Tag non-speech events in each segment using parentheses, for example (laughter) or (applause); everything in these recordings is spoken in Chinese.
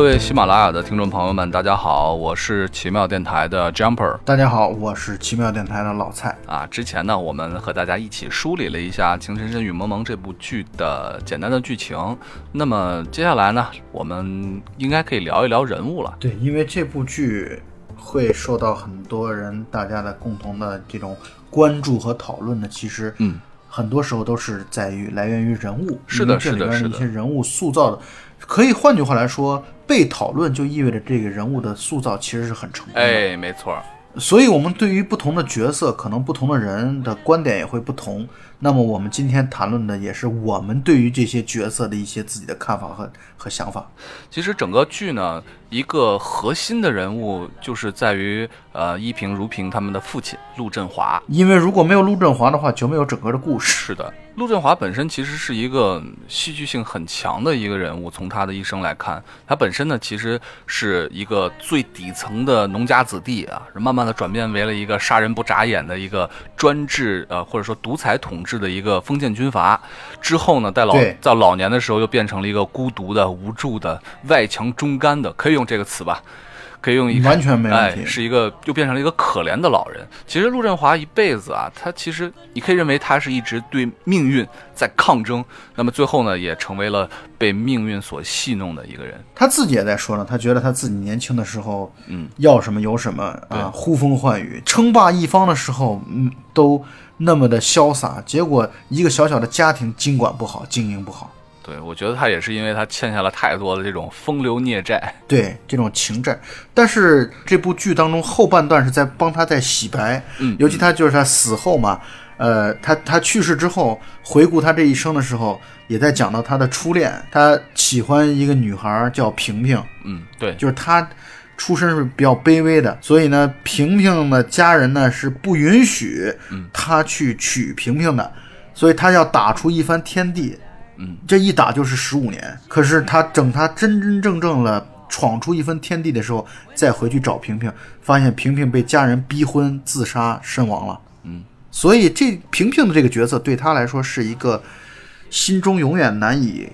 各位喜马拉雅的听众朋友们，大家好，我是奇妙电台的 Jumper。大家好，我是奇妙电台的老蔡。啊，之前呢，我们和大家一起梳理了一下《情深深雨蒙蒙》这部剧的简单的剧情。那么接下来呢，我们应该可以聊一聊人物了。对，因为这部剧会受到很多人大家的共同的这种关注和讨论的，其实，嗯，很多时候都是在于来源于人物，是的，这里边是的一些人物塑造的，可以换句话来说，被讨论就意味着这个人物的塑造其实是很成功的。哎，没错。所以，我们对于不同的角色，可能不同的人的观点也会不同。那么，我们今天谈论的也是我们对于这些角色的一些自己的看法和和想法。其实整个剧呢，一个核心的人物就是在于呃依萍、如萍他们的父亲陆振华。因为如果没有陆振华的话，就没有整个的故事。是的，陆振华本身其实是一个戏剧性很强的一个人物。从他的一生来看，他本身呢其实是一个最底层的农家子弟啊，慢慢的转变为了一个杀人不眨眼的一个专制呃或者说独裁统治的一个封建军阀。之后呢，在老在老年的时候又变成了一个孤独的、无助的、外强中干的，可以用这个词吧？可以用一个完全没问题哎，是一个又变成了一个可怜的老人。其实陆振华一辈子啊，他其实你可以认为他是一直对命运在抗争，那么最后呢，也成为了被命运所戏弄的一个人。他自己也在说呢，他觉得他自己年轻的时候，嗯，要什么有什么啊，呼风唤雨，称霸一方的时候，嗯，都那么的潇洒。结果一个小小的家庭经管不好，经营不好，对，我觉得他也是因为他欠下了太多的这种风流孽债。对这种情债。但是这部剧当中后半段是在帮他在洗白，嗯尤其他就是他死后嘛，呃，他他去世之后回顾他这一生的时候，也在讲到他的初恋，他喜欢一个女孩叫萍萍。嗯，对，就是他出身是比较卑微的，所以呢，平平的家人呢是不允许他去娶平平的，所以他要打出一番天地。嗯，这一打就是十五年。可是他等他真真正正了闯出一番天地的时候，再回去找平平，发现平平被家人逼婚自杀身亡了。嗯，所以这平平的这个角色对他来说是一个心中永远难以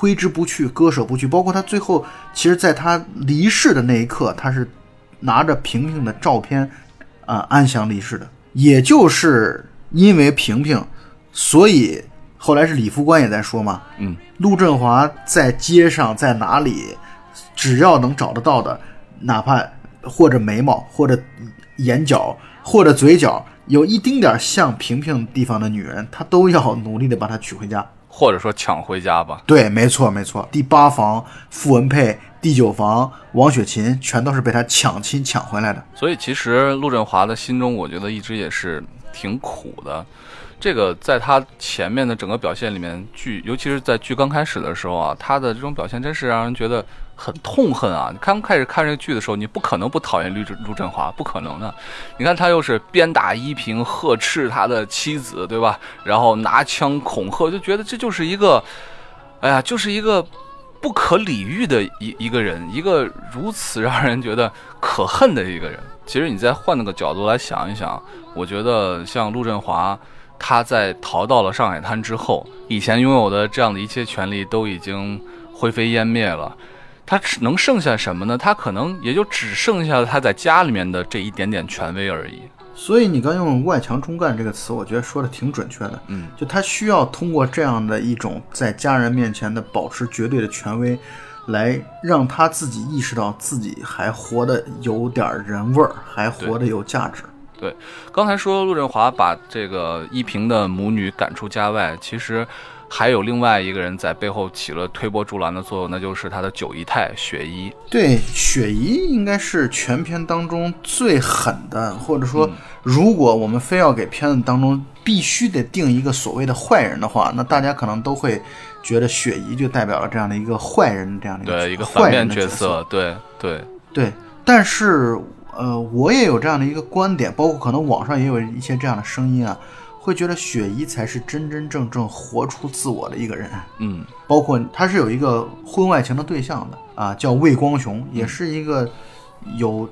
挥之不去、割舍不去。包括他最后，其实在他离世的那一刻，他是拿着平平的照片啊、安详离世的。也就是因为平平，所以后来是李副官也在说嘛，嗯，陆振华在街上在哪里，只要能找得到的，哪怕或者眉毛，或者眼角，或者嘴角有一丁点像平平地方的女人，他都要努力的把她娶回家。或者说抢回家吧。对，没错没错。第八房傅文佩，第九房王雪琴，全都是被他抢亲抢回来的。所以其实陆振华的心中，我觉得一直也是挺苦的。这个在他前面的整个表现里面，剧尤其是在剧刚开始的时候啊，他的这种表现真是让人觉得很痛恨啊！你刚开始看这个剧的时候，你不可能不讨厌陆陆振华，不可能的。你看他又是鞭打依萍，呵斥他的妻子，对吧？然后拿枪恐吓，就觉得这就是一个，哎呀，就是一个不可理喻的一一个人，一个如此让人觉得可恨的一个人。其实你再换那个角度来想一想，我觉得像陆振华，他在逃到了上海滩之后，以前拥有的这样的一切权利都已经灰飞烟灭了。他只能剩下什么呢？他可能也就只剩下了他在家里面的这一点点权威而已。所以你刚用“外强中干”这个词，我觉得说的挺准确的。嗯，就他需要通过这样的一种在家人面前的保持绝对的权威，来让他自己意识到自己还活得有点人味儿，还活得有价值。对，刚才说陆振华把这个依萍的母女赶出家外，其实还有另外一个人在背后起了推波助澜的作用，那就是他的九姨太雪姨。对，雪姨应该是全片当中最狠的，或者说，如果我们非要给片子当中必须得定一个所谓的坏人的话，那大家可能都会觉得雪姨就代表了这样的一个坏人，这样的一个对，一个坏反面角人的色。色，对对，对，但是呃，我也有这样的一个观点，包括可能网上也有一些这样的声音啊，会觉得雪姨才是真真正正活出自我的一个人。嗯，包括他是有一个婚外情的对象的啊，叫魏光雄，也是一个有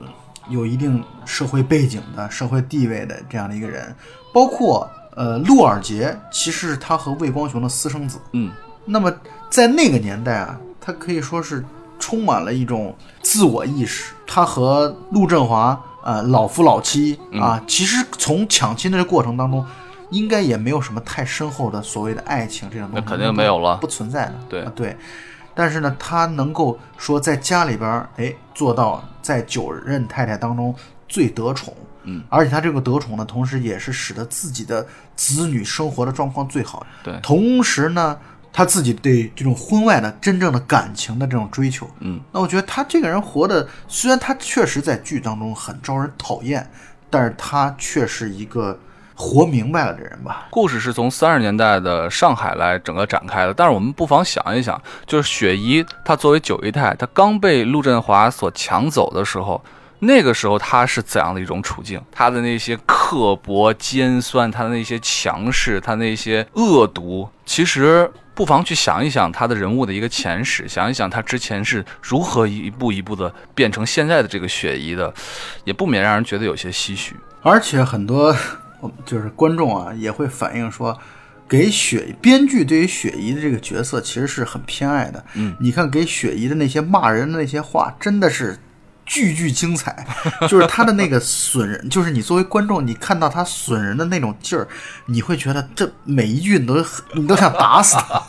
有一定社会背景的、社会地位的这样的一个人。包括呃，陆尔杰其实是他和魏光雄的私生子。嗯，那么在那个年代啊，他可以说是充满了一种自我意识。他和陆振华，呃，老夫老妻啊，其实从抢亲的这过程当中，应该也没有什么太深厚的所谓的爱情这种东西，那肯定没有了不存在的。对啊对。但是呢，他能够说在家里边儿，哎，做到在九任太太当中最得宠，嗯，而且他这个得宠呢，同时也是使得自己的子女生活的状况最好。对，同时呢，他自己对这种婚外的真正的感情的这种追求，嗯，那我觉得他这个人活的，虽然他确实在剧当中很招人讨厌，但是他却是一个活明白了的人吧。故事是从三十年代的上海来整个展开的，但是我们不妨想一想，就是雪姨她作为九姨太，她刚被陆振华所抢走的时候，那个时候她是怎样的一种处境？她的那些刻薄、尖酸，她的那些强势，她那些恶毒，其实不妨去想一想她的人物的一个前史，想一想她之前是如何一步一步的变成现在的这个雪姨的，也不免让人觉得有些唏嘘。而且很多就是观众啊也会反映说，给雪编剧对于雪姨的这个角色其实是很偏爱的。嗯，你看给雪姨的那些骂人的那些话，真的是。句句精彩，(laughs) 就是他的那个损人，就是你作为观众，你看到他损人的那种劲儿，你会觉得这每一句你都你都想打死他。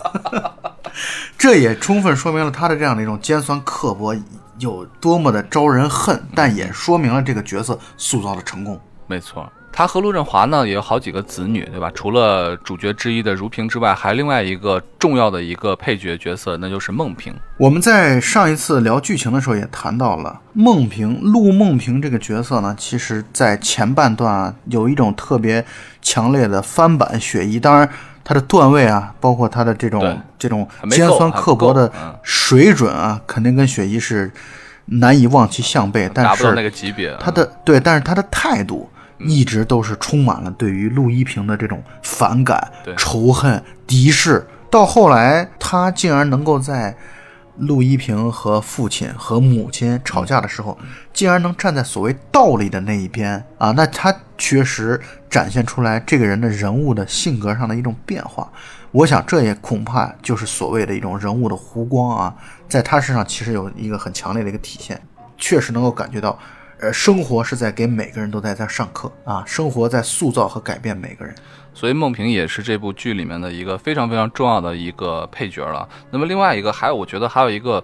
(laughs) 这也充分说明了他的这样的一种尖酸刻薄有多么的招人恨，但也说明了这个角色塑造的成功。没错，他和陆振华呢也有好几个子女，对吧？除了主角之一的如萍之外，还另外一个重要的一个配角角色，那就是孟平。我们在上一次聊剧情的时候也谈到了孟平，陆孟平这个角色呢，其实在前半段啊有一种特别强烈的翻版雪姨，当然他的段位啊，包括他的这种这种尖酸刻薄的水准啊，肯定跟雪姨是难以望其项背，但是达不到那个级别。他的对，但是他的态度一直都是充满了对于陆一平的这种反感、仇恨、敌视。到后来，他竟然能够在陆一平和父亲和母亲吵架的时候，竟然能站在所谓道理的那一边啊！那他确实展现出来这个人的人物的性格上的一种变化。我想，这也恐怕就是所谓的一种人物的弧光啊，在他身上其实有一个很强烈的一个体现，确实能够感觉到，呃，生活是在给每个人都在在上课啊，生活在塑造和改变每个人。所以孟平也是这部剧里面的一个非常非常重要的一个配角了。那么另外一个，还有我觉得还有一个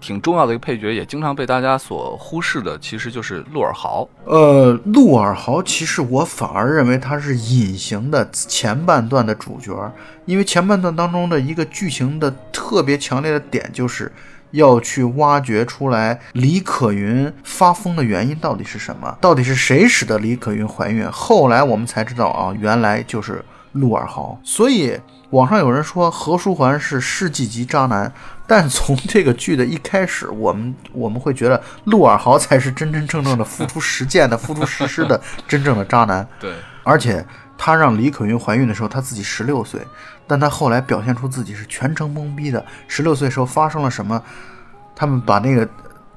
挺重要的一个配角，也经常被大家所忽视的，其实就是陆尔豪。呃，陆尔豪其实我反而认为他是隐形的前半段的主角，因为前半段当中的一个剧情的特别强烈的点就是。要去挖掘出来李可云发疯的原因到底是什么？到底是谁使得李可云怀孕？后来我们才知道啊，原来就是陆尔豪。所以网上有人说何书桓是世纪级渣男，但从这个剧的一开始，我们我们会觉得陆尔豪才是真真正正的付出实践的、付出实施的真正的渣男。(laughs) 对，而且他让李可云怀孕的时候，他自己十六岁，但他后来表现出自己是全程懵逼的。十六岁时候发生了什么？他们把那个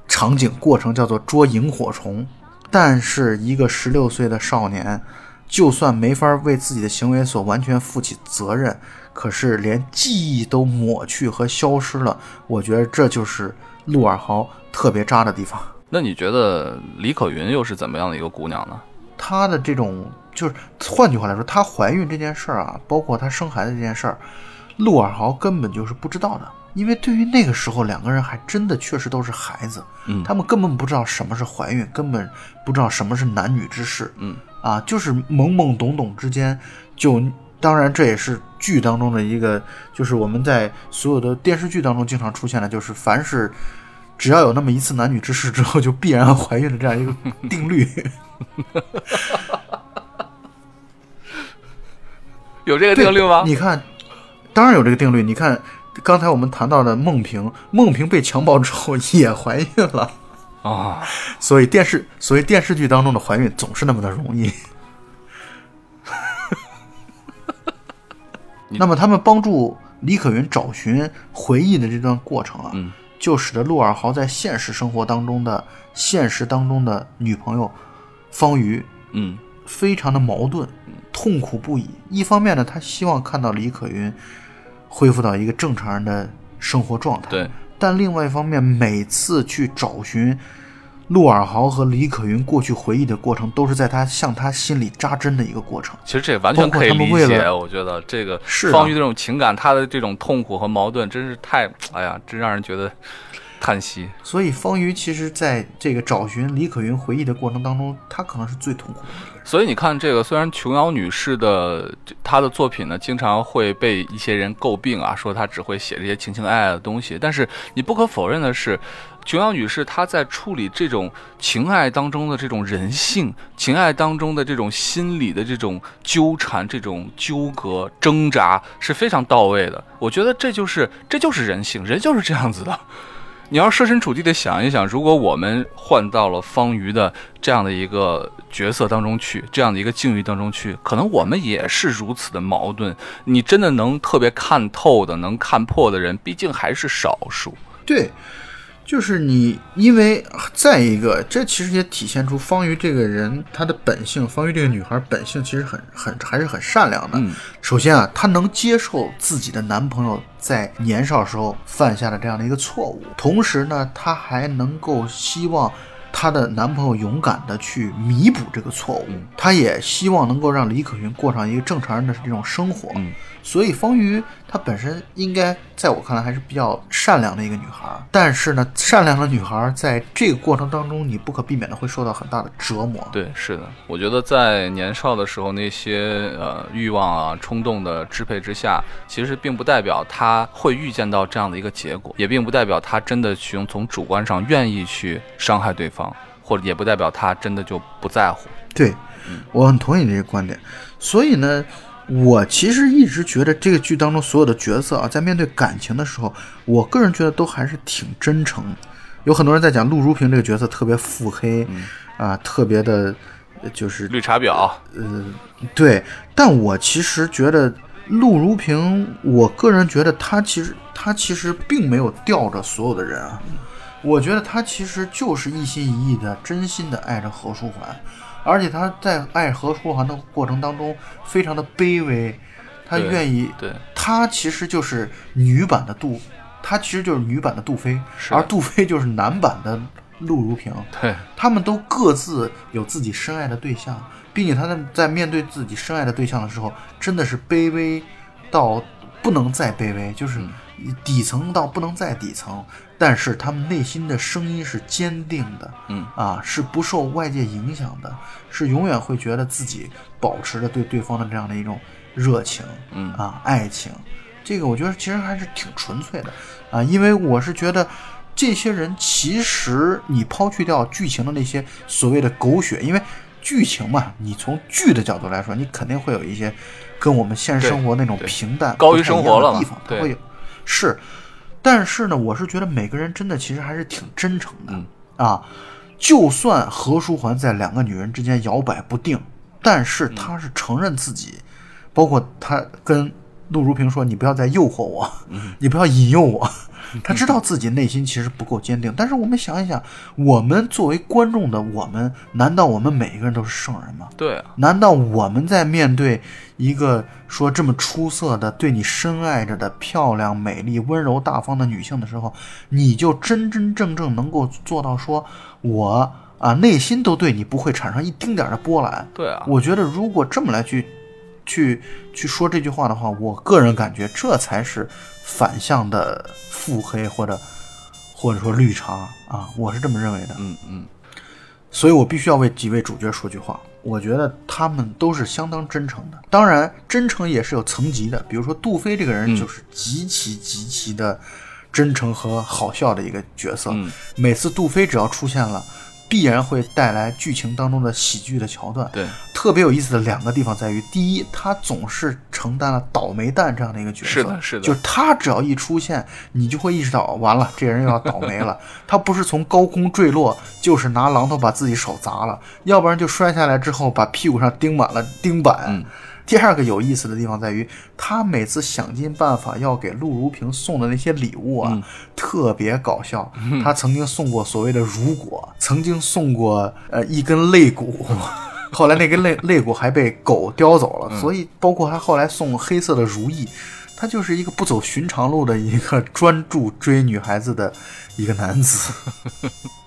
场景过程叫做捉萤火虫，但是一个十六岁的少年，就算没法为自己的行为所完全负起责任，可是连记忆都抹去和消失了。我觉得这就是陆尔豪特别渣的地方。那你觉得李可云又是怎么样的一个姑娘呢？她的这种，就是换句话来说，她怀孕这件事儿啊，包括她生孩子这件事儿，陆尔豪根本就是不知道的。因为对于那个时候两个人还真的确实都是孩子，嗯他们根本不知道什么是怀孕，根本不知道什么是男女之事，嗯啊，就是懵懵懂懂之间就，当然这也是剧当中的一个，就是我们在所有的电视剧当中经常出现的，就是凡是只要有那么一次男女之事之后，就必然怀孕的这样一个定律。(laughs) 有这个定律吗？你看，当然有这个定律。你看，刚才我们谈到的孟平，孟平被强暴之后 (laughs) 也怀孕了，啊，(laughs) 所以电视，所以电视剧当中的怀孕总是那么的容易。(laughs) 那么他们帮助李可云找寻回忆的这段过程啊，嗯就使得陆尔豪在现实生活当中的现实当中的女朋友方瑜嗯非常的矛盾，痛苦不已。一方面呢，他希望看到李可云恢复到一个正常人的生活状态，对，但另外一方面，每次去找寻陆尔豪和李可云过去回忆的过程，都是在他向他心里扎针的一个过程。其实这完全可以理解，我觉得这个方瑜这种情感，他的这种痛苦和矛盾，真是太，哎呀，真让人觉得叹息。所以方瑜其实在这个找寻李可云回忆的过程当中，他可能是最痛苦的。所以你看，这个虽然琼瑶女士的她的作品呢，经常会被一些人诟病啊，说她只会写这些情情爱爱的东西，但是你不可否认的是。琼瑶女士她在处理这种情爱当中的这种人性，情爱当中的这种心理的这种纠缠、这种纠葛、挣扎是非常到位的。我觉得这就是这就是人性，人就是这样子的。你要设身处地的想一想，如果我们换到了方瑜的这样的一个角色当中去，这样的一个境遇当中去，可能我们也是如此的矛盾。你真的能特别看透的、能看破的人，毕竟还是少数。对，就是你，因为再一个，这其实也体现出方瑜这个人她的本性。方瑜这个女孩本性其实很很还是很善良的。嗯首先啊，她能接受自己的男朋友在年少时候犯下的这样的一个错误，同时呢，她还能够希望她的男朋友勇敢的去弥补这个错误。她也希望能够让李可云过上一个正常人的这种生活。嗯所以方瑜她本身应该在我看来还是比较善良的一个女孩儿，但是呢，善良的女孩儿在这个过程当中，你不可避免的会受到很大的折磨。对，是的，我觉得在年少的时候，那些呃欲望啊、冲动的支配之下，其实并不代表她会预见到这样的一个结果，也并不代表她真的去用从主观上愿意去伤害对方，或者也不代表她真的就不在乎。对，我很同意你这个观点。所以呢，我其实一直觉得这个剧当中所有的角色啊，在面对感情的时候，我个人觉得都还是挺真诚。有很多人在讲陆如萍这个角色特别腹黑，啊，特别的，呃就是绿茶婊，呃对，但我其实觉得陆如萍，我个人觉得她其实她其实并没有吊着所有的人啊，我觉得她其实就是一心一意的、真心的爱着何书桓，而且他在爱何书桓的过程当中非常的卑微，他愿意，对，他其实就是女版的杜，他其实就是女版的杜飞，而杜飞就是男版的陆如萍，对，他们都各自有自己深爱的对象，并且他们在面对自己深爱的对象的时候，真的是卑微到不能再卑微，就是底层到不能再底层。但是他们内心的声音是坚定的，嗯。啊，是不受外界影响的，是永远会觉得自己保持着对对方的这样的一种热情，嗯。啊，爱情。这个我觉得其实还是挺纯粹的啊，因为我是觉得这些人其实你抛去掉剧情的那些所谓的狗血，因为剧情嘛，你从剧的角度来说，你肯定会有一些跟我们现实生活那种平淡高于生活的地方，它会有是，但是呢，我是觉得每个人真的其实还是挺真诚的、嗯。啊，就算何书桓在两个女人之间摇摆不定，但是他是承认自己，包括他跟陆如萍说：“你不要再诱惑我，你不要引诱我。”他知道自己内心其实不够坚定，但是我们想一想，我们作为观众的我们，难道我们每一个人都是圣人吗？对啊，难道我们在面对一个说这么出色的、对你深爱着的漂亮、美丽、温柔、大方的女性的时候，你就真真正正能够做到说，我啊内心都对你不会产生一丁点儿的波澜？对啊，我觉得如果这么来去去去说这句话的话，我个人感觉这才是反向的腹黑或者或者说绿茶啊，我是这么认为的。嗯嗯，所以我必须要为几位主角说句话。我觉得他们都是相当真诚的，当然真诚也是有层级的。比如说杜飞这个人就是极其极其的真诚和好笑的一个角色。嗯每次杜飞只要出现了，必然会带来剧情当中的喜剧的桥段。对，特别有意思的两个地方在于，第一，他总是承担了倒霉蛋这样的一个角色，是的是的就是他只要一出现，你就会意识到，完了，这人又要倒霉了。(laughs) 他不是从高空坠落，就是拿榔头把自己手砸了，要不然就摔下来之后把屁股上钉满了钉板。嗯第二个有意思的地方在于，他每次想尽办法要给陆如萍送的那些礼物啊，特别搞笑。他曾经送过所谓的如果，曾经送过呃一根肋骨。(laughs) 后来那根肋肋骨还被狗叼走了，所以包括他后来送黑色的如意，他就是一个不走寻常路的一个专注追女孩子的一个男子。(laughs)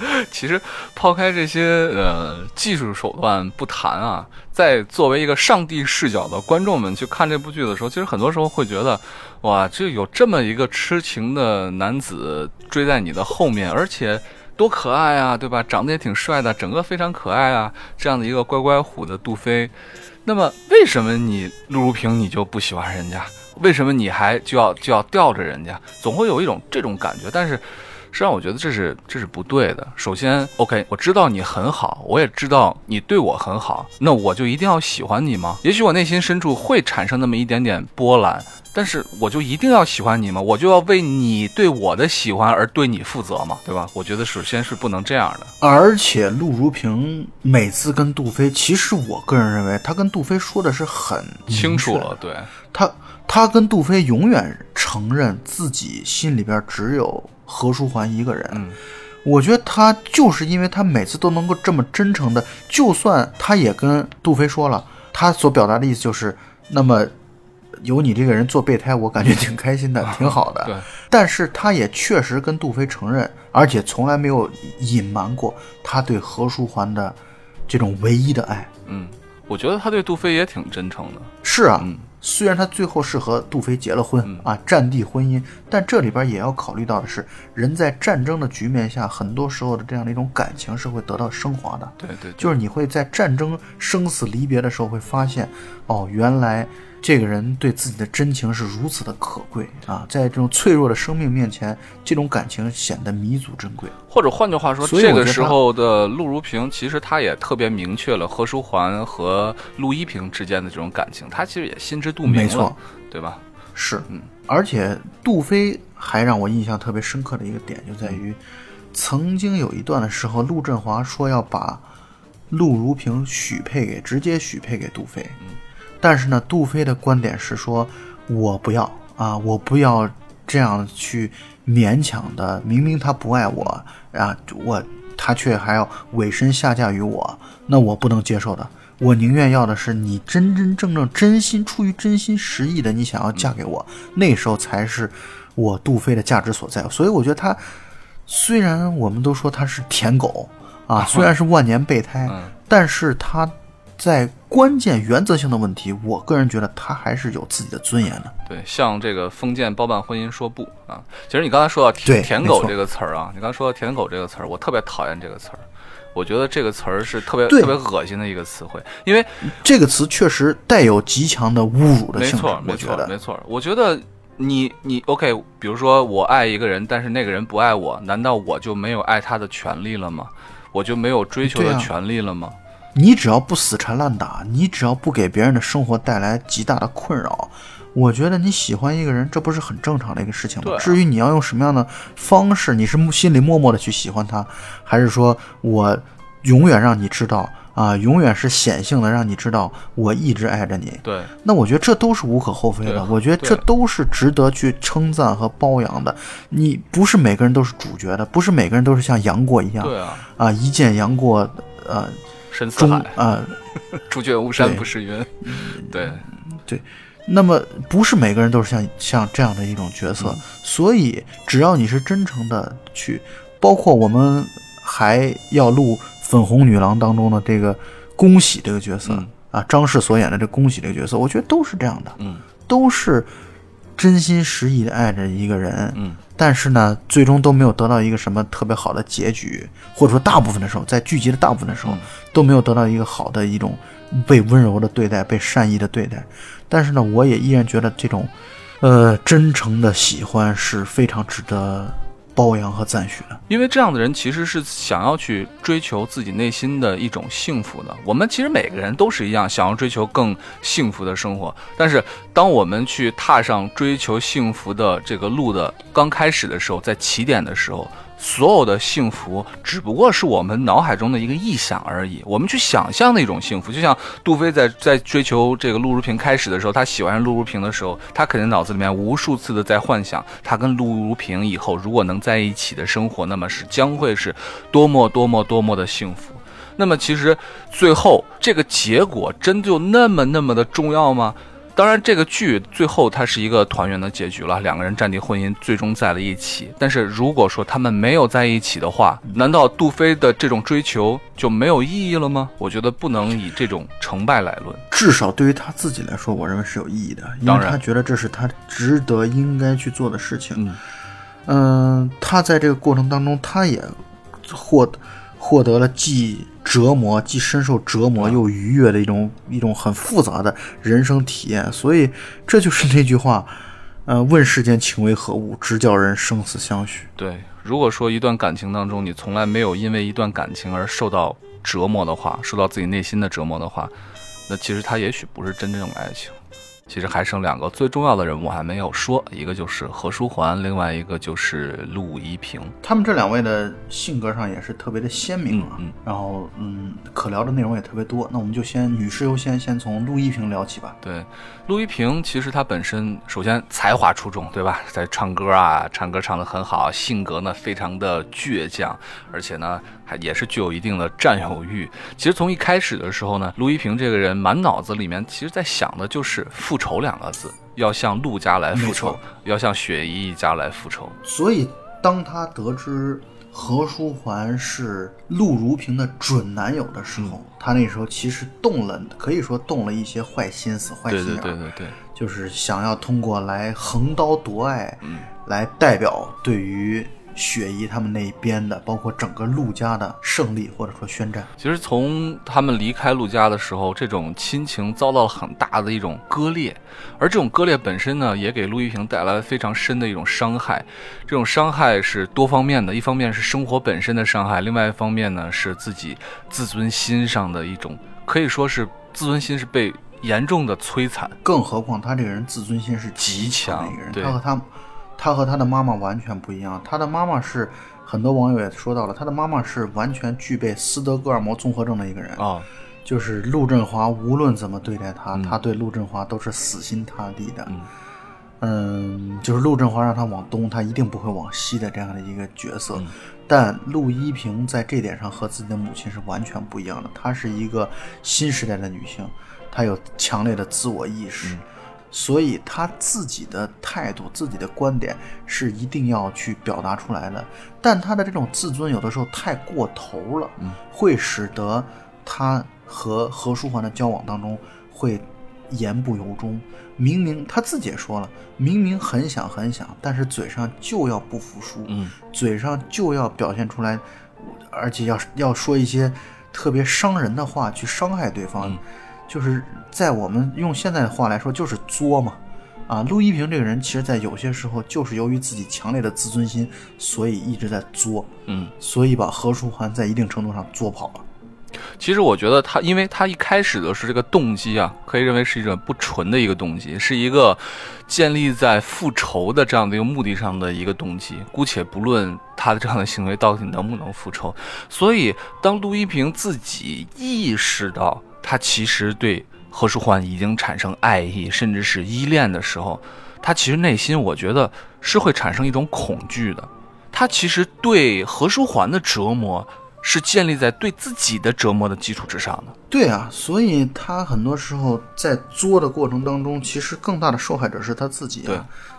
(laughs) 其实抛开这些呃技术手段不谈啊，在作为一个上帝视角的观众们去看这部剧的时候，其实很多时候会觉得，哇，这有这么一个痴情的男子追在你的后面，而且多可爱啊，对吧？长得也挺帅的，整个非常可爱啊，这样的一个乖乖虎的杜飞，那么为什么你陆如萍你就不喜欢人家？为什么你还就要就要吊着人家？总会有一种这种感觉，但是。实际上，我觉得这是这是不对的。首先，OK，我知道你很好，我也知道你对我很好，那我就一定要喜欢你吗？也许我内心深处会产生那么一点点波澜，但是我就一定要喜欢你吗？我就要为你对我的喜欢而对你负责吗？对吧？我觉得首先是不能这样的。而且陆如萍每次跟杜飞，其实我个人认为，他跟杜飞说的是很清楚了。对他，他跟杜飞永远承认自己心里边只有。何书桓一个人，嗯，我觉得他就是因为他每次都能够这么真诚的，就算他也跟杜飞说了，他所表达的意思就是，那么有你这个人做备胎，我感觉挺开心的，挺好的。对，但是他也确实跟杜飞承认，而且从来没有隐瞒过他对何书桓的这种唯一的爱。嗯，我觉得他对杜飞也挺真诚的。是啊。虽然他最后是和杜飞结了婚啊，战地婚姻，但这里边也要考虑到的是，人在战争的局面下，很多时候的这样的一种感情是会得到升华的。对对，就是你会在战争生死离别的时候会发现，哦，原来。这个人对自己的真情是如此的可贵啊，在这种脆弱的生命面前，这种感情显得弥足珍贵。或者换句话说，这个时候的陆如萍其实他也特别明确了何书桓和陆一平之间的这种感情，他其实也心知肚明，没错，对吧？是，嗯。而且杜飞还让我印象特别深刻的一个点就在于，曾经有一段的时候，陆振华说要把陆如萍许配给直接许配给杜飞，嗯。但是呢，杜飞的观点是说，我不要啊，我不要这样去勉强的。明明他不爱我啊，我他却还要委身下嫁于我，那我不能接受的。我宁愿要的是你真真正正、真心出于真心实意的，你想要嫁给我，那时候才是我杜飞的价值所在。所以我觉得他虽然我们都说他是舔狗啊，虽然是万年备胎，但是他。在关键原则性的问题，我个人觉得他还是有自己的尊严的。对，向这个封建包办婚姻说不啊！其实你刚才说到“舔舔狗”这个词儿啊，你刚才说到“舔狗”这个词儿，我特别讨厌这个词儿。我觉得这个词儿是特别特别恶心的一个词汇，因为这个词确实带有极强的侮辱的性质。没错，没错，没错。我觉得你你 OK，比如说我爱一个人，但是那个人不爱我，难道我就没有爱他的权利了吗？我就没有追求的权利了吗？你只要不死缠烂打，你只要不给别人的生活带来极大的困扰，我觉得你喜欢一个人，这不是很正常的一个事情吗？至于你要用什么样的方式，你是心里默默的去喜欢他，还是说我永远让你知道啊，永远是显性的让你知道我一直爱着你？对，那我觉得这都是无可厚非的，我觉得这都是值得去称赞和包养的。你不是每个人都是主角的，不是每个人都是像杨过一样，对啊，啊，一见杨过，呃。深似海。啊，朱雀巫山不是云，(laughs) 对。对。那么不是每个人都是像像这样的一种角色，所以只要你是真诚的去，包括我们还要录《粉红女郎》当中的这个恭喜这个角色啊，张氏所演的这恭喜这个角色，我觉得都是这样的，嗯，都是。真心实意的爱着一个人，嗯，但是呢，最终都没有得到一个什么特别好的结局，或者说大部分的时候，在剧集的大部分的时候，都没有得到一个好的一种被温柔的对待、被善意的对待。但是呢，我也依然觉得这种，呃，真诚的喜欢是非常值得。褒扬和赞许的，因为这样的人其实是想要去追求自己内心的一种幸福的。我们其实每个人都是一样，想要追求更幸福的生活。但是，当我们去踏上追求幸福的这个路的刚开始的时候，在起点的时候。所有的幸福只不过是我们脑海中的一个臆想而已，我们去想象的一种幸福。就像杜飞在在追求这个陆如萍开始的时候，他喜欢上陆如萍的时候，他肯定脑子里面无数次的在幻想，他跟陆如萍以后如果能在一起的生活，那么是将会是多么多么多么的幸福。那么其实最后这个结果真就那么那么的重要吗？当然，这个剧最后它是一个团圆的结局了，两个人暂定婚姻，最终在了一起。但是如果说他们没有在一起的话，难道杜飞的这种追求就没有意义了吗？我觉得不能以这种成败来论。至少对于他自己来说，我认为是有意义的，因当然为他觉得这是他值得应该去做的事情。嗯嗯，他在这个过程当中，他也获获得了既折磨、既深受折磨又愉悦的一种一种很复杂的人生体验。所以这就是那句话，呃，问世间情为何物，直叫人生死相许。对，如果说一段感情当中你从来没有因为一段感情而受到折磨的话，受到自己内心的折磨的话，那其实它也许不是真正的爱情。其实还剩两个最重要的人物还没有说，一个就是何书桓，另外一个就是陆一平。他们这两位的性格上也是特别的鲜明啊，嗯嗯然后嗯，可聊的内容也特别多。那我们就先女士优先，先从陆一平聊起吧。对，陆一平其实他本身首先才华出众，对吧？在唱歌啊，唱歌唱得很好，性格呢非常的倔强，而且呢还也是具有一定的占有欲。其实从一开始的时候呢，陆一平这个人满脑子里面其实在想的就是复仇两个字，要向陆家来复仇，要向雪姨一家来复仇。所以当他得知何书桓是陆如萍的准男友的时候，嗯他那时候其实动了，可以说动了一些坏心思、坏心眼儿，对对对对，就是想要通过来横刀夺爱，嗯来代表对于雪姨他们那一边的，包括整个陆家的胜利或者说宣战。其实从他们离开陆家的时候，这种亲情遭到了很大的一种割裂，而这种割裂本身呢，也给陆一平带来了非常深的一种伤害。这种伤害是多方面的，一方面是生活本身的伤害，另外一方面呢是自己自尊心上的一种，可以说是自尊心是被严重的摧残。更何况他这个人自尊心是极强强的一个人，对他和他，他和他的妈妈完全不一样。他的妈妈是很多网友也说到了，他的妈妈是完全具备斯德哥尔摩综合症的一个人，啊、就是陆振华无论怎么对待他，嗯他对陆振华都是死心塌地的。嗯嗯，就是陆振华让他往东，他一定不会往西的这样的一个角色。嗯但陆一平在这点上和自己的母亲是完全不一样的，她是一个新时代的女性，她有强烈的自我意识，所以他自己的态度、自己的观点是一定要去表达出来的。但他的这种自尊有的时候太过头了，嗯会使得他和何书桓的交往当中会言不由衷。明明他自己也说了，明明很想很想，但是嘴上就要不服输，嗯嘴上就要表现出来，而且要要说一些特别伤人的话去伤害对方，嗯就是在我们用现在的话来说，就是作嘛。啊，陆一平这个人，其实在有些时候就是由于自己强烈的自尊心，所以一直在作，嗯。所以把何书桓在一定程度上作跑了。其实我觉得他，因为他一开始的是这个动机啊，可以认为是一种不纯的一个动机，是一个建立在复仇的这样的一个目的上的一个动机。姑且不论他的这样的行为到底能不能复仇，所以当陆一平自己意识到他其实对何书桓已经产生爱意，甚至是依恋的时候，他其实内心我觉得是会产生一种恐惧的。他其实对何书桓的折磨是建立在对自己的折磨的基础之上的。对啊，所以他很多时候在作的过程当中，其实更大的受害者是他自己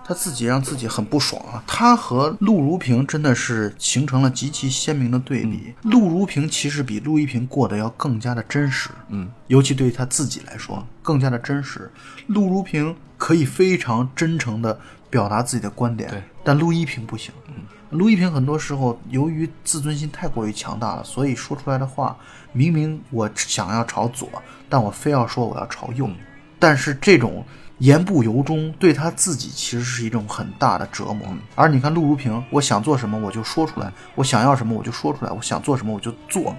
他自己让自己很不爽啊。他和陆如萍真的是形成了极其鲜明的对比。陆如萍其实比陆一平过得要更加的真实，嗯，尤其对于他自己来说更加的真实。陆如萍可以非常真诚的表达自己的观点，但陆一平不行。陆一平很多时候由于自尊心太过于强大了，所以说出来的话，明明我想要朝左，但我非要说我要朝右。但是这种言不由衷，对他自己其实是一种很大的折磨。而你看陆如萍，我想做什么我就说出来，我想要什么我就说出来，我想做什么我就做，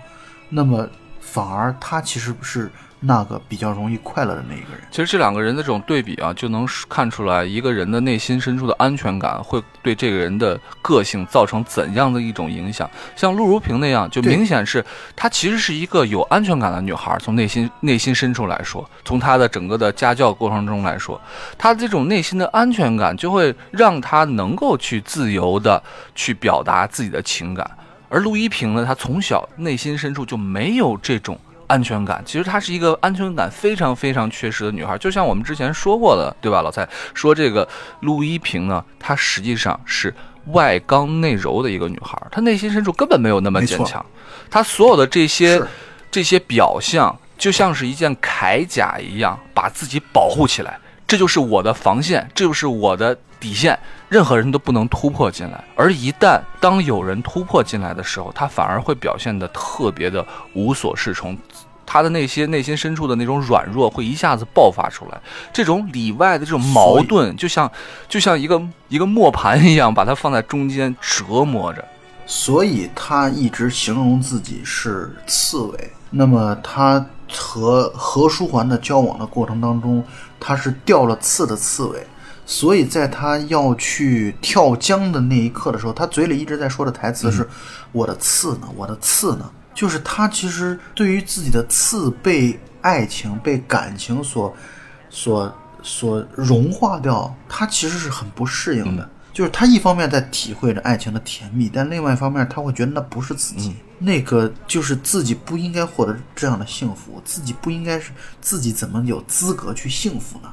那么反而他其实是那个比较容易快乐的那一个人。其实这两个人的这种对比啊，就能看出来一个人的内心深处的安全感会对这个人的个性造成怎样的一种影响。像陆如萍那样，就明显是她其实是一个有安全感的女孩。从内心内心深处来说，从她的整个的家教过程中来说，她这种内心的安全感就会让她能够去自由的去表达自己的情感。而陆一平呢，她从小内心深处就没有这种安全感。其实她是一个安全感非常非常缺失的女孩，就像我们之前说过的，对吧？老蔡说这个陆一平呢，她实际上是外刚内柔的一个女孩，她内心深处根本没有那么坚强，她所有的这些这些表象就像是一件铠甲一样，把自己保护起来。这就是我的防线，这就是我的底线，任何人都不能突破进来。而一旦当有人突破进来的时候，他反而会表现得特别的无所适从，他的那些内心深处的那种软弱会一下子爆发出来。这种里外的这种矛盾，就像就像一个一个磨盘一样，把它放在中间折磨着。所以他一直形容自己是刺猬。那么他和何书桓的交往的过程当中。他是掉了刺的刺猬，所以在他要去跳江的那一刻的时候，他嘴里一直在说的台词是：“我的刺呢？我的刺呢？”就是他其实对于自己的刺被爱情、被感情所、所、所融化掉，他其实是很不适应的。就是他一方面在体会着爱情的甜蜜，但另外一方面他会觉得那不是自己，那个就是自己不应该获得这样的幸福，自己不应该是自己怎么有资格去幸福呢？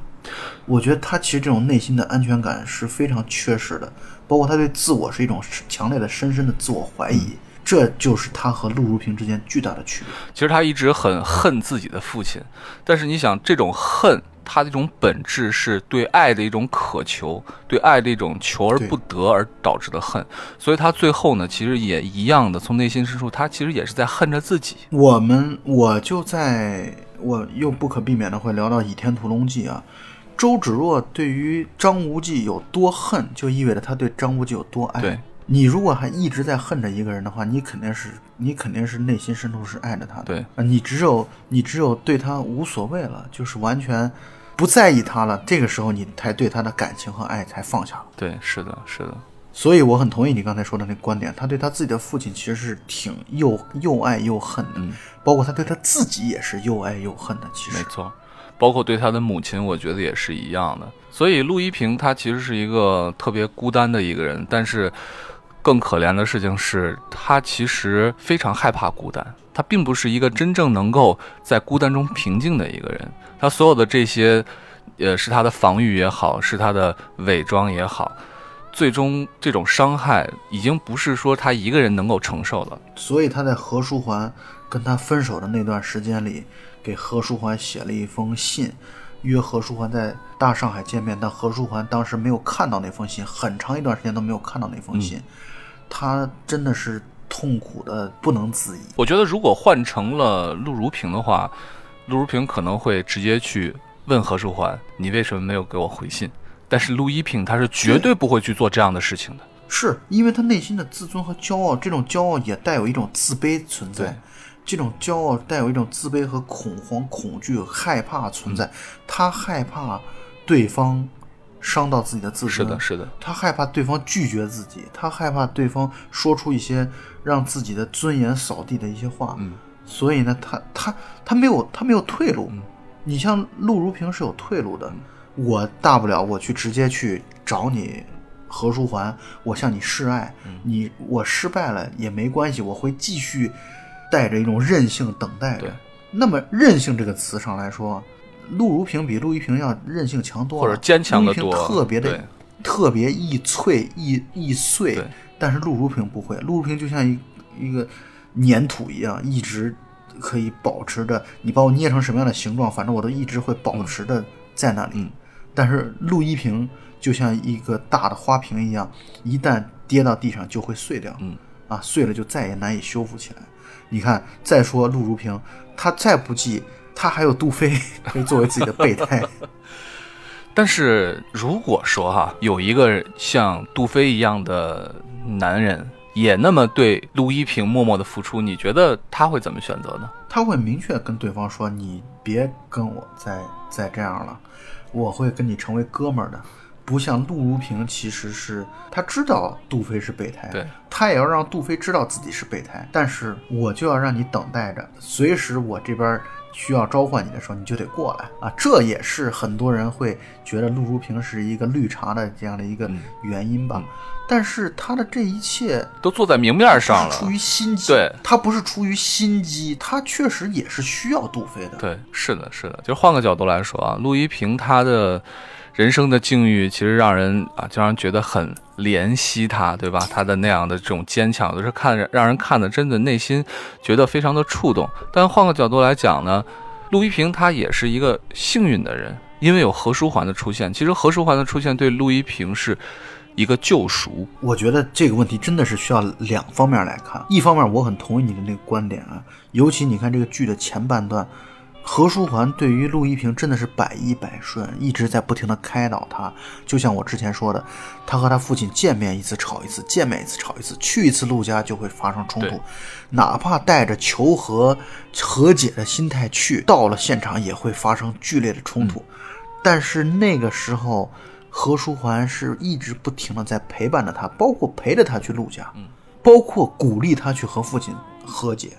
我觉得他其实这种内心的安全感是非常缺失的，包括他对自我是一种强烈的、深深的自我怀疑，这就是他和陆如萍之间巨大的区别。其实他一直很恨自己的父亲，但是你想，这种恨。他这种本质是对爱的一种渴求，对爱的一种求而不得而导致的恨，所以他最后呢，其实也一样的，从内心深处，他其实也是在恨着自己。我们我就在我又不可避免的会聊到《倚天屠龙记》啊，周芷若对于张无忌有多恨，就意味着他对张无忌有多爱。对。你如果还一直在恨着一个人的话，你肯定是你肯定是内心深处是爱着他的。对，你只有你只有对他无所谓了，就是完全不在意他了，这个时候你才对他的感情和爱才放下了。对，是的，是的。所以我很同意你刚才说的那个观点，他对他自己的父亲其实是挺又又爱又恨的，嗯，包括他对他自己也是又爱又恨的。其实没错，包括对他的母亲，我觉得也是一样的。所以陆一平他其实是一个特别孤单的一个人，但是。更可怜的事情是他其实非常害怕孤单，他并不是一个真正能够在孤单中平静的一个人。他所有的这些，呃，是他的防御也好，是他的伪装也好，最终这种伤害已经不是说他一个人能够承受了。所以他在何书桓跟他分手的那段时间里，给何书桓写了一封信，约何书桓在大上海见面。但何书桓当时没有看到那封信，很长一段时间都没有看到那封信。他真的是痛苦的不能自已。我觉得如果换成了陆如萍的话，陆如萍可能会直接去问何书桓：“你为什么没有给我回信？”但是陆一平他是绝对不会去做这样的事情的，是因为他内心的自尊和骄傲，这种骄傲也带有一种自卑存在。这种骄傲带有一种自卑和恐慌、恐惧、害怕存在。他害怕对方。伤到自己的自尊，是的，是的。他害怕对方拒绝自己，他害怕对方说出一些让自己的尊严扫地的一些话。嗯，所以呢，他他他没有他没有退路。你像陆如萍是有退路的，我大不了我去直接去找你何书桓，我向你示爱。你我失败了也没关系，我会继续带着一种韧性等待着。那么“韧性”这个词上来说。陆如萍比陆一萍要韧性强多了，或者坚强的多，特别的特别易脆易易碎。但是陆如萍不会，陆如萍就像一一个粘土一样，一直可以保持着。你把我捏成什么样的形状，反正我都一直会保持的在那里。但是陆一萍就像一个大的花瓶一样，一旦跌到地上就会碎掉。嗯，啊，碎了就再也难以修复起来。你看，再说陆如萍，她再不济。他还有杜飞可 (laughs) 以作为自己的备胎，(laughs) 但是如果说哈有一个像杜飞一样的男人也那么对陆一平默默的付出，你觉得他会怎么选择呢？他会明确跟对方说：“你别跟我再再这样了，我会跟你成为哥们儿的。”不像陆如萍，其实是他知道杜飞是备胎，对他也要让杜飞知道自己是备胎，但是我就要让你等待着，随时我这边需要召唤你的时候，你就得过来啊！这也是很多人会觉得陆如平是一个绿茶的这样的一个原因吧。但是他的这一切都做在明面上了，出于心机。对，他不是出于心机，他确实也是需要杜飞的。对，是的，是的。就是换个角度来说啊，陆一平他的人生的境遇，其实让人啊，就让人觉得很怜惜他，对吧？他的那样的这种坚强，都是看让人看的真的内心觉得非常的触动。但换个角度来讲呢，陆一平他也是一个幸运的人，因为有何书桓的出现。其实何书桓的出现对陆一平是。一个救赎，我觉得这个问题真的是需要两方面来看。一方面，我很同意你的那个观点啊，尤其你看这个剧的前半段，何书桓对于陆一平真的是百依百顺，一直在不停的开导他。就像我之前说的，他和他父亲见面一次吵一次，见面一次吵一次，去一次陆家就会发生冲突，哪怕带着求和和解的心态去，到了现场也会发生剧烈的冲突。但是那个时候。何书桓是一直不停的在陪伴着他，包括陪着他去陆家，嗯，包括鼓励他去和父亲和解。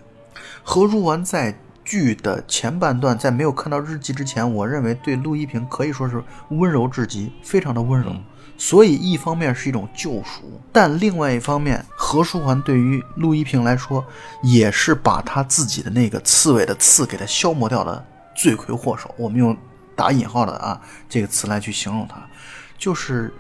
何书桓在剧的前半段，在没有看到日记之前，我认为对陆一平可以说是温柔至极，非常的温柔。所以一方面是一种救赎，但另外一方面，何书桓对于陆一平来说，也是把他自己的那个刺猬的刺给他消磨掉的罪魁祸首。我们用打引号的啊这个词来去形容他。就是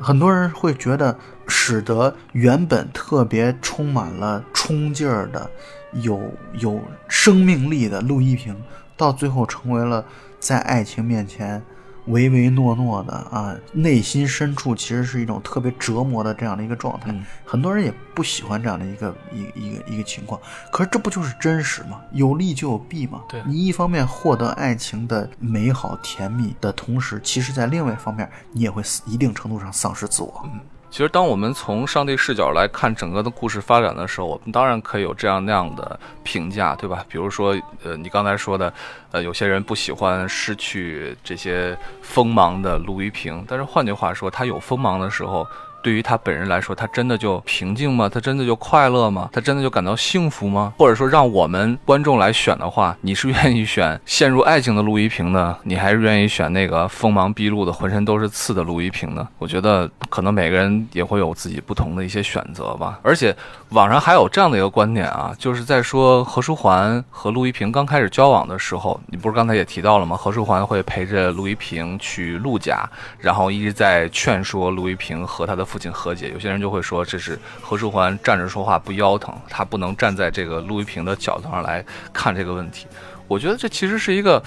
很多人会觉得，使得原本特别充满了冲劲儿的、有有生命力的陆一平，到最后成为了在爱情面前。唯唯诺诺的啊，内心深处其实是一种特别折磨的这样的一个状态。很多人也不喜欢这样的一个一一个一个情况。可是这不就是真实吗？有利就有弊嘛。对你一方面获得爱情的美好甜蜜的同时，其实在另外一方面，你也会一定程度上丧失自我。嗯。其实，当我们从上帝视角来看整个的故事发展的时候，我们当然可以有这样那样的评价，对吧？比如说，呃，你刚才说的，呃，有些人不喜欢失去这些锋芒的陆一平，但是换句话说，他有锋芒的时候。对于他本人来说，他真的就平静吗？他真的就快乐吗？他真的就感到幸福吗？或者说，让我们观众来选的话，你是愿意选陷入爱情的陆一平呢？你还是愿意选那个锋芒毕露的、浑身都是刺的陆一平呢？我觉得可能每个人也会有自己不同的一些选择吧。而且网上还有这样的一个观点啊，就是在说何书桓和陆一平刚开始交往的时候，你不是刚才也提到了吗？何书桓会陪着陆一平去陆家，然后一直在劝说陆一平和他的。父亲和解，有些人就会说这是何书桓站着说话不腰疼，他不能站在这个陆一平的角度上来看这个问题。我觉得这其实是一个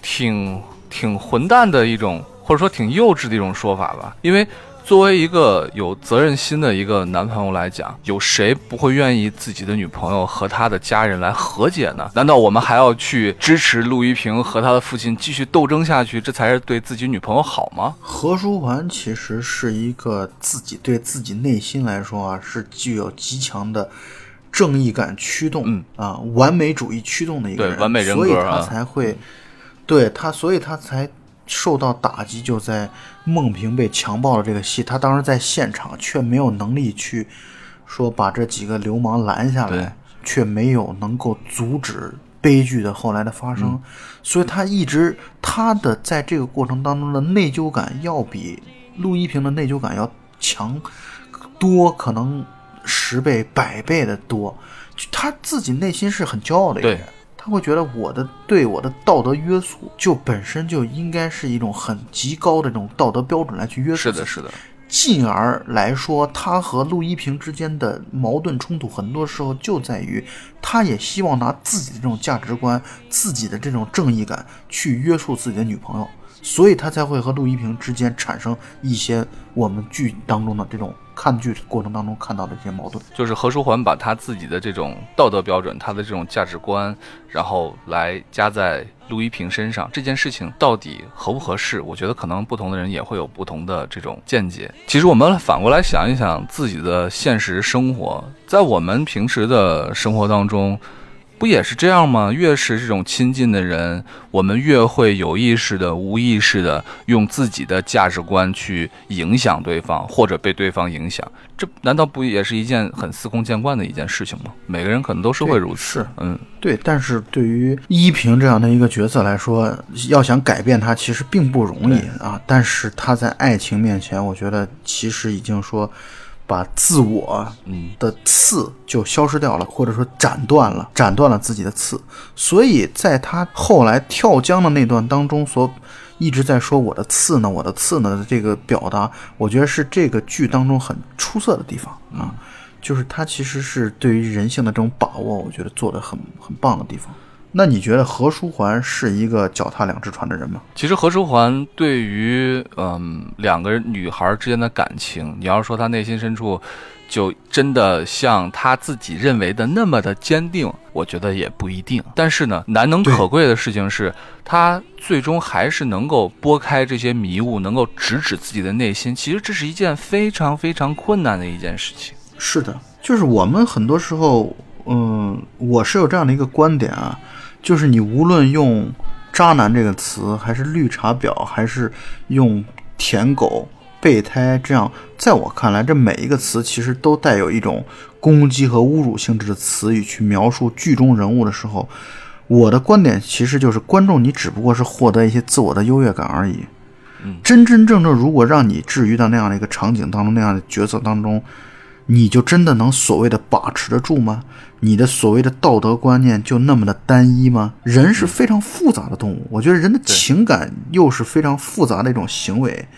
挺挺混蛋的一种，或者说挺幼稚的一种说法吧，因为。作为一个有责任心的一个男朋友来讲，有谁不会愿意自己的女朋友和他的家人来和解呢？难道我们还要去支持陆一平和他的父亲继续斗争下去，这才是对自己女朋友好吗？何书桓其实是一个自己对自己内心来说啊，是具有极强的正义感驱动，嗯啊，完美主义驱动的一个人，完美人格，所以他才会对他，所以他才。受到打击就在孟平被强暴的这个戏，他当时在现场却没有能力去说把这几个流氓拦下来，却没有能够阻止悲剧的后来的发生，所以他一直他的在这个过程当中的内疚感要比陆一平的内疚感要强多，可能十倍、百倍的多，他自己内心是很骄傲的一个人。他会觉得我的对我的道德约束，就本身就应该是一种很极高的这种道德标准来去约束。是的，是的。进而来说，他和陆一平之间的矛盾冲突，很多时候就在于，他也希望拿自己的这种价值观、自己的这种正义感去约束自己的女朋友，所以他才会和陆一平之间产生一些我们剧当中的这种。看剧过程当中看到的一些矛盾，就是何书桓把他自己的这种道德标准、他的这种价值观，然后来加在陆一平身上。这件事情到底合不合适？我觉得可能不同的人也会有不同的这种见解。其实我们反过来想一想自己的现实生活，在我们平时的生活当中，不也是这样吗？越是这种亲近的人，我们越会有意识的、无意识的用自己的价值观去影响对方，或者被对方影响。这难道不也是一件很司空见惯的一件事情吗？每个人可能都是会如此。是嗯，对，但是对于依萍这样的一个角色来说，要想改变他，其实并不容易啊。但是他在爱情面前，我觉得其实已经说。把自我的刺就消失掉了，或者说斩断了，斩断了自己的刺。所以在他后来跳江的那段当中，所一直在说我的刺呢，我的刺呢的这个表达，我觉得是这个剧当中很出色的地方啊，就是他其实是对于人性的这种把握，我觉得做的很很棒的地方。那你觉得何书桓是一个脚踏两只船的人吗？其实何书桓对于嗯两个女孩之间的感情，你要说他内心深处就真的像他自己认为的那么的坚定，我觉得也不一定。但是呢，难能可贵的事情是他最终还是能够拨开这些迷雾，能够直指自己的内心。其实这是一件非常非常困难的一件事情。是的，就是我们很多时候，嗯，我是有这样的一个观点啊。就是你无论用“渣男”这个词，还是“绿茶婊”，还是用“舔狗”“备胎”这样，在我看来，这每一个词其实都带有一种攻击和侮辱性质的词语去描述剧中人物的时候，我的观点其实就是：观众你只不过是获得一些自我的优越感而已。嗯，真真正正如果让你置于到那样的一个场景当中，那样的角色当中。你就真的能所谓的把持得住吗？你的所谓的道德观念就那么的单一吗？人是非常复杂的动物，我觉得人的情感又是非常复杂的一种行为。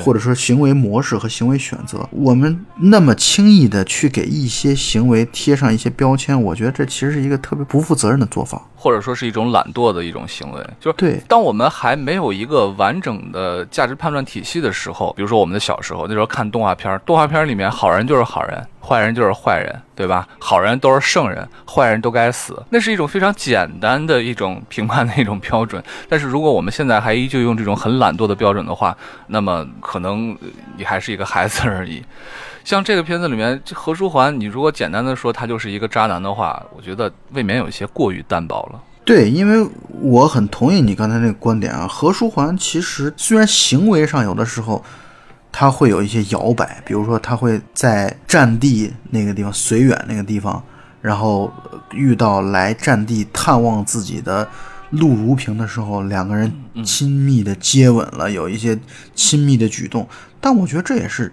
或者说行为模式和行为选择，我们那么轻易的去给一些行为贴上一些标签，我觉得这其实是一个特别不负责任的做法，或者说是一种懒惰的一种行为。就是对，当我们还没有一个完整的价值判断体系的时候，比如说我们的小时候那时候看动画片，动画片里面好人就是好人。坏人就是坏人，对吧？好人都是圣人，坏人都该死。那是一种非常简单的一种评判的一种标准。但是如果我们现在还依旧用这种很懒惰的标准的话，那么可能你还是一个孩子而已。像这个片子里面何书桓，你如果简单的说他就是一个渣男的话，我觉得未免有些过于单薄了。对，因为我很同意你刚才那个观点啊。何书桓其实虽然行为上有的时候。他会有一些摇摆，比如说他会在战地那个地方绥远那个地方，然后遇到来战地探望自己的陆如萍的时候，两个人亲密的接吻了，有一些亲密的举动。但我觉得这也是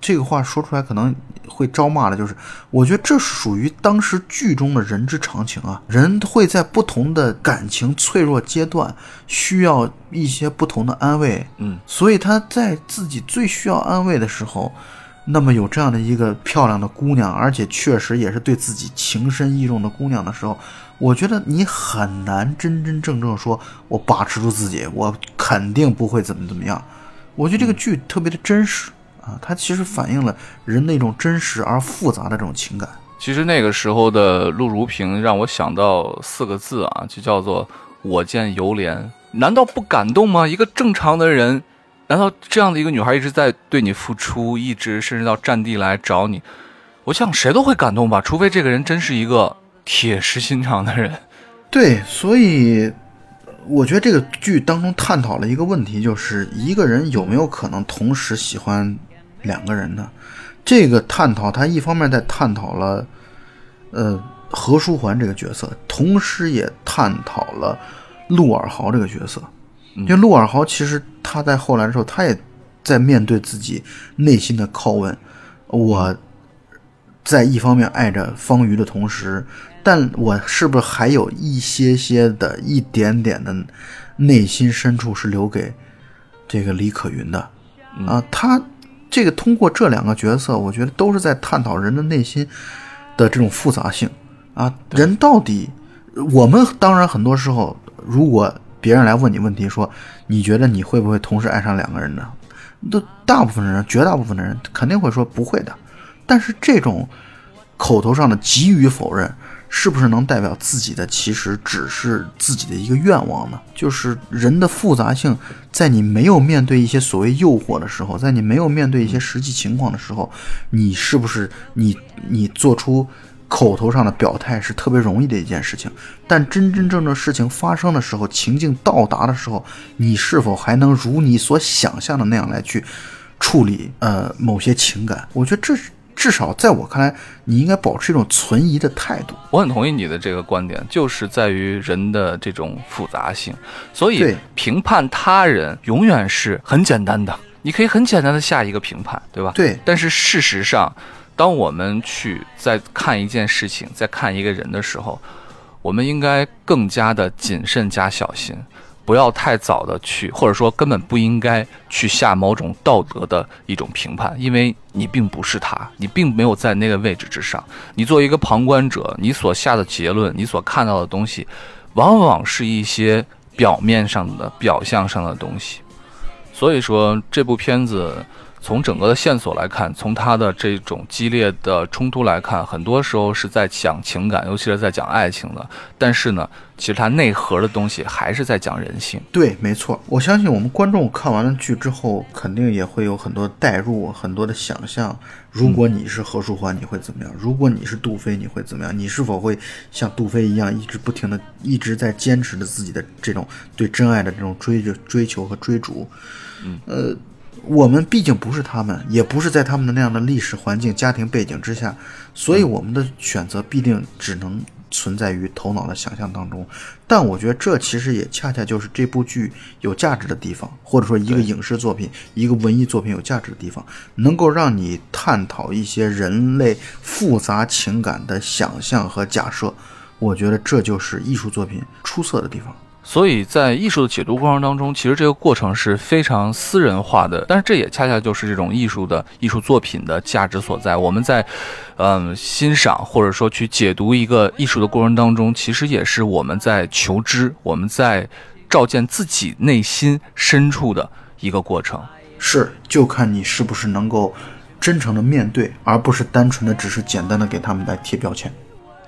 这个话说出来可能。会招骂的，就是我觉得这属于当时剧中的人之常情啊。人会在不同的感情脆弱阶段需要一些不同的安慰，嗯，所以他在自己最需要安慰的时候，那么有这样的一个漂亮的姑娘，而且确实也是对自己情深意重的姑娘的时候，我觉得你很难真真正正说我把持住自己，我肯定不会怎么怎么样。我觉得这个剧特别的真实。啊，它其实反映了人那种真实而复杂的这种情感。其实那个时候的陆如萍让我想到四个字啊，就叫做“我见犹怜”。难道不感动吗？一个正常的人，难道这样的一个女孩一直在对你付出，一直甚至到战地来找你？我想谁都会感动吧，除非这个人真是一个铁石心肠的人。对，所以。我觉得这个剧当中探讨了一个问题，就是一个人有没有可能同时喜欢两个人呢？这个探讨，他一方面在探讨了，呃，何书桓这个角色，同时也探讨了陆尔豪这个角色。因为陆尔豪其实他在后来的时候，他也在面对自己内心的拷问：我在一方面爱着方瑜的同时。但我是不是还有一些些的一点点的内心深处是留给这个李可云的啊？他这个通过这两个角色，我觉得都是在探讨人的内心的这种复杂性啊。人到底，我们当然很多时候，如果别人来问你问题，说你觉得你会不会同时爱上两个人呢？都大部分人，绝大部分的人肯定会说不会的。但是这种口头上的急于否认。是不是能代表自己的？其实只是自己的一个愿望呢？就是人的复杂性，在你没有面对一些所谓诱惑的时候，在你没有面对一些实际情况的时候，你是不是你你做出口头上的表态是特别容易的一件事情，但真真正正事情发生的时候，情境到达的时候，你是否还能如你所想象的那样来去处理呃某些情感？我觉得这是至少在我看来，你应该保持一种存疑的态度。我很同意你的这个观点，就是在于人的这种复杂性，所以评判他人永远是很简单的，你可以很简单的下一个评判，对吧？对。但是事实上，当我们去在看一件事情、在看一个人的时候，我们应该更加的谨慎加小心，不要太早的去，或者说根本不应该去下某种道德的一种评判，因为你并不是他，你并没有在那个位置之上。你作为一个旁观者，你所下的结论，你所看到的东西，往往是一些表面上的、表象上的东西。所以说，这部片子从整个的线索来看，从他的这种激烈的冲突来看，很多时候是在讲情感，尤其是在讲爱情的。但是呢，其实它内核的东西还是在讲人性。对，没错，我相信我们观众看完了剧之后，肯定也会有很多代入，很多的想象。如果你是何书桓，你会怎么样？如果你是杜飞，你会怎么样？你是否会像杜飞一样，一直不停的一直在坚持着自己的这种对真爱的这种追着追求和追逐？嗯，呃，我们毕竟不是他们，也不是在他们的那样的历史环境、家庭背景之下，所以我们的选择必定只能存在于头脑的想象当中。但我觉得这其实也恰恰就是这部剧有价值的地方，或者说一个影视作品、一个文艺作品有价值的地方，能够让你探讨一些人类复杂情感的想象和假设。我觉得这就是艺术作品出色的地方。所以在艺术的解读过程当中，其实这个过程是非常私人化的，但是这也恰恰就是这种艺术的艺术作品的价值所在。我们在，嗯，欣赏或者说去解读一个艺术的过程当中，其实也是我们在求知，我们在照见自己内心深处的一个过程。是，就看你是不是能够真诚的面对，而不是单纯的只是简单的给他们来贴标签。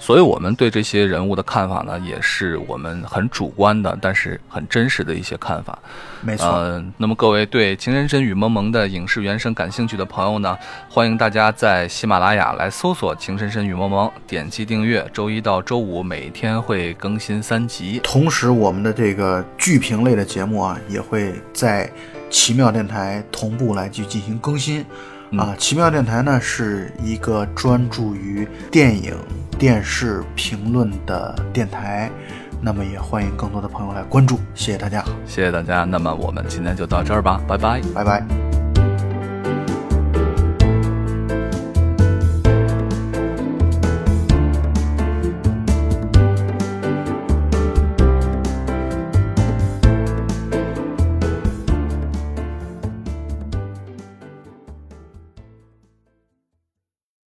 所以，我们对这些人物的看法呢，也是我们很主观的，但是很真实的一些看法。没错，呃，那么各位对《情深深雨蒙蒙》的影视原声感兴趣的朋友呢，欢迎大家在喜马拉雅来搜索《情深深雨蒙蒙》，点击订阅，周一到周五每天会更新三集。同时我们的这个剧评类的节目啊，也会在奇妙电台同步来去进行更新。啊，奇妙电台呢是一个专注于电影、电视评论的电台，那么也欢迎更多的朋友来关注，谢谢大家，谢谢大家，那么我们今天就到这儿吧，拜拜。拜拜。